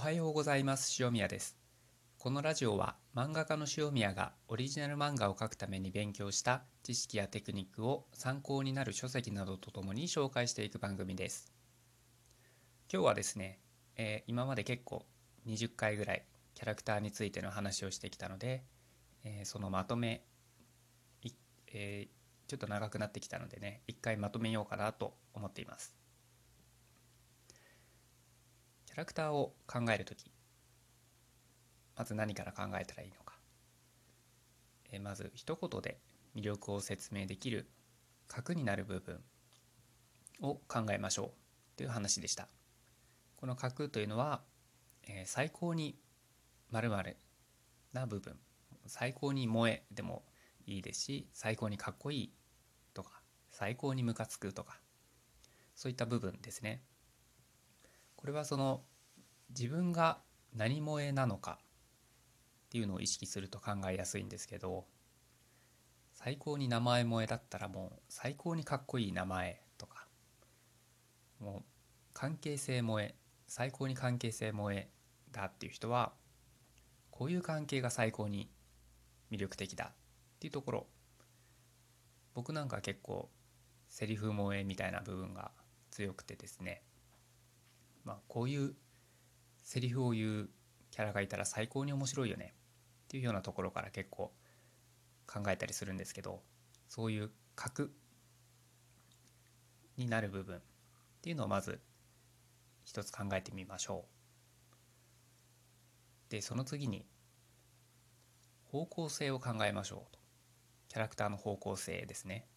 おはようございます。塩宮です。このラジオは漫画家の塩宮がオリジナル漫画を描くために勉強した知識やテクニックを参考になる書籍などとともに紹介していく番組です。今日はですね、えー、今まで結構20回ぐらいキャラクターについての話をしてきたので、えー、そのまとめえー、ちょっと長くなってきたのでね一回まとめようかなと思っています。キャラクターを考える時まず何から考えたらいいのか、え、まず一言で魅力を説明できる核になる部分を考えましょう。という話でした。この核というのは、え、最高にまるな部分。最高に萌えでもいいですし最高にかっこいいとか最高にムカつくとかそういった部分ですね。これはその自分が何萌えなのかっていうのを意識すると考えやすいんですけど最高に名前萌えだったらもう最高にかっこいい名前とかもう関係性萌え最高に関係性萌えだっていう人はこういう関係が最高に魅力的だっていうところ僕なんか結構セリフ萌えみたいな部分が強くてですねまあこういうセリフを言うキャラがいたら最高に面白いよねっていうようなところから結構考えたりするんですけどそういう核になる部分っていうのをまず一つ考えてみましょう。でその次に方向性を考えましょうと。キャラクターの方向性ですね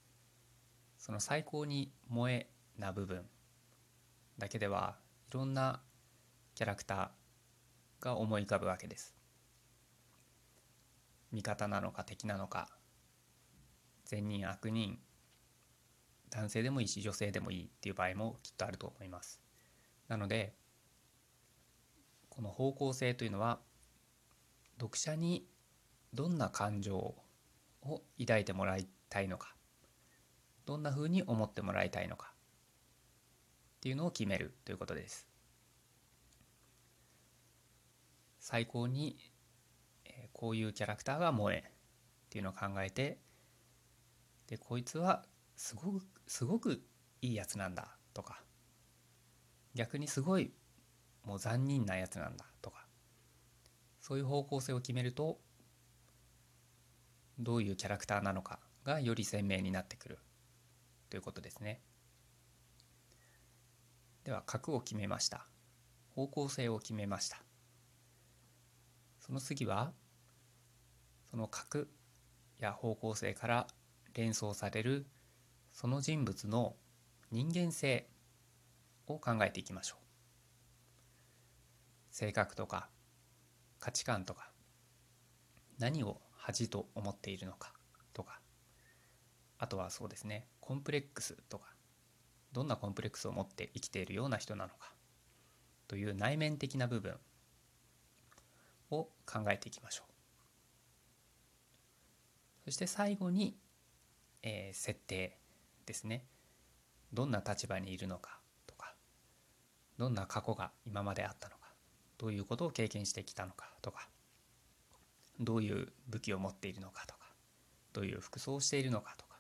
その最高に萌えな部分だけではろんなキャラクターが思い浮かぶわけです。味方なのか敵なのか。善人悪人。男性でもいいし女性でもいいっていう場合もきっとあると思います。なのでこの方向性というのは読者にどんな感情を抱いてもらいたいのか。どんなふうに思ってもらいたいのか。っていうのを決めるということです。最高に、こういうキャラクターが萌えっていうのを考えてでこいつはすごくすごくいいやつなんだとか逆にすごいもう残忍なやつなんだとかそういう方向性を決めるとどういうキャラクターなのかがより鮮明になってくるということですね。では角を決めました。方向性を決めました。その次はその角や方向性から連想されるその人物の人間性を考えていきましょう。性格とか価値観とか何を恥と思っているのかとかあとはそうですねコンプレックスとかどんなコンプレックスを持って生きているような人なのかという内面的な部分を考えていきましょう。そして最後に、えー、設定ですね。どんな立場にいるのかとかどんな過去が今まであったのかどういうことを経験してきたのかとかどういう武器を持っているのかとかどういう服装をしているのかとか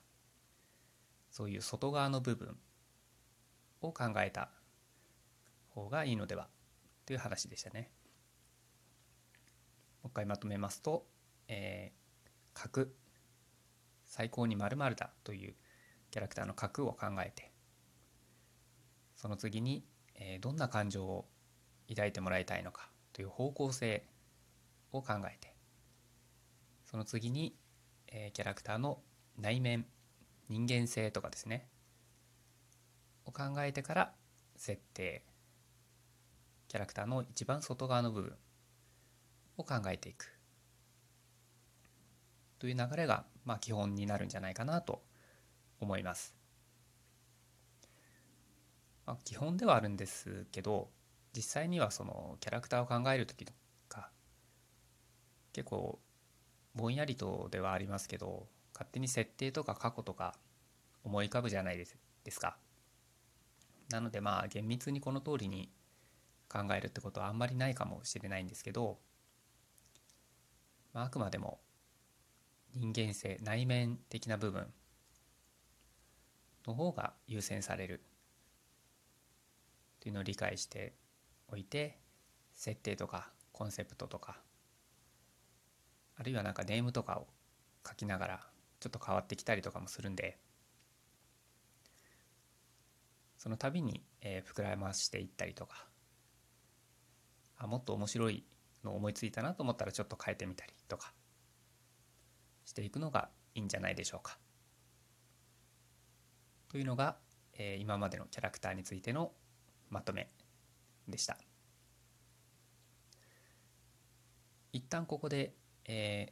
そういう外側の部分を考えた方がいいのではという話でしたね。もう一回まとめますと、えー、角最高に〇〇だというキャラクターの角を考えてその次に、えー、どんな感情を抱いてもらいたいのかという方向性を考えてその次に、えー、キャラクターの内面人間性とかですねを考えてから設定キャラクターの一番外側の部分を考えていくという流れが、まあ、基本になるんじゃないかなと思います。まあ、基本ではあるんですけど実際にはそのキャラクターを考える時とか結構ぼんやりとではありますけど勝手に設定とか過去とか思い浮かぶじゃないですか。なのでまあ厳密にこの通りに考えるってことはあんまりないかもしれないんですけど、まあ、あくまでも人間性内面的な部分の方が優先されるというのを理解しておいて設定とかコンセプトとかあるいはなんかネームとかを書きながらちょっと変わってきたりとかもするんでその度に、えー、膨らましていったりとかあもっと面白いの思いついたなと思ったらちょっと変えてみたりとかしていくのがいいんじゃないでしょうか。というのが、えー、今までのキャラクターについてのまとめでした。一旦ここで、え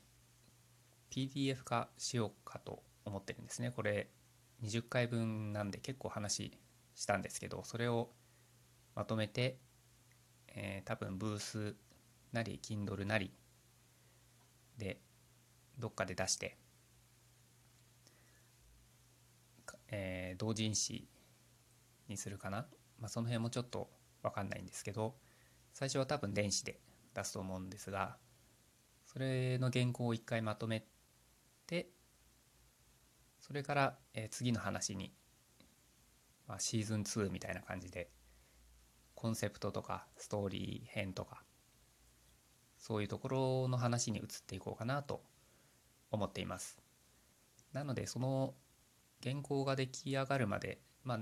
ー、PDF 化しようかと思ってるんですね。これ20回分なんで結構話したんですけど、それをまとめて、えー、多分ブースなり Kindle なりでどっかで出して、えー、同人誌にするかな、まあ、その辺もちょっと分かんないんですけど最初は多分電子で出すと思うんですがそれの原稿を一回まとめてそれから、えー、次の話に、まあ、シーズン2みたいな感じでコンセプトとかストーリー編とかそういうところの話に移っていこうかなと思っています。なのでその原稿が出来上がるまでまあ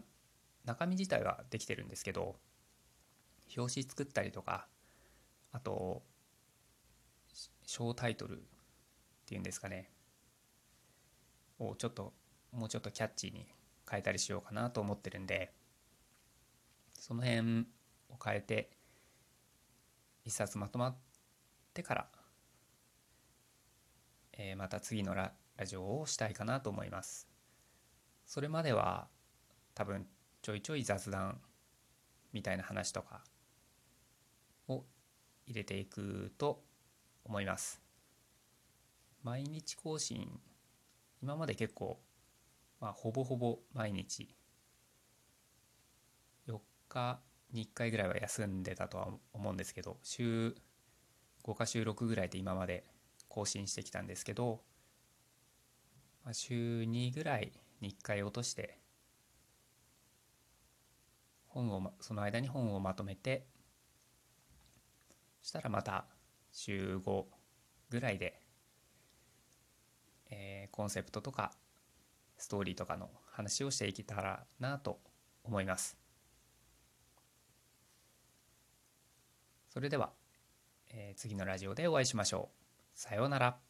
中身自体はできてるんですけど表紙作ったりとかあと小タイトルっていうんですかねをちょっともうちょっとキャッチーに変えたりしようかなと思ってるんでその辺を変えて一冊まとまってからえー、また次のララジオをしたいかなと思います。それまでは多分ちょいちょい雑談みたいな話とかを入れていくと思います。毎日更新今まで結構まあほぼほぼ毎日。4日に1回ぐらいは休んでたとは思うんですけど週5日週6ぐらいで今まで更新してきたんですけど、まあ、週2ぐらいに1回落として本をその間に本をまとめてそしたらまた週5ぐらいで、えー、コンセプトとかストーリーとかの話をしていけたらなと思います。それでは、えー、次のラジオでお会いしましょう。さようなら。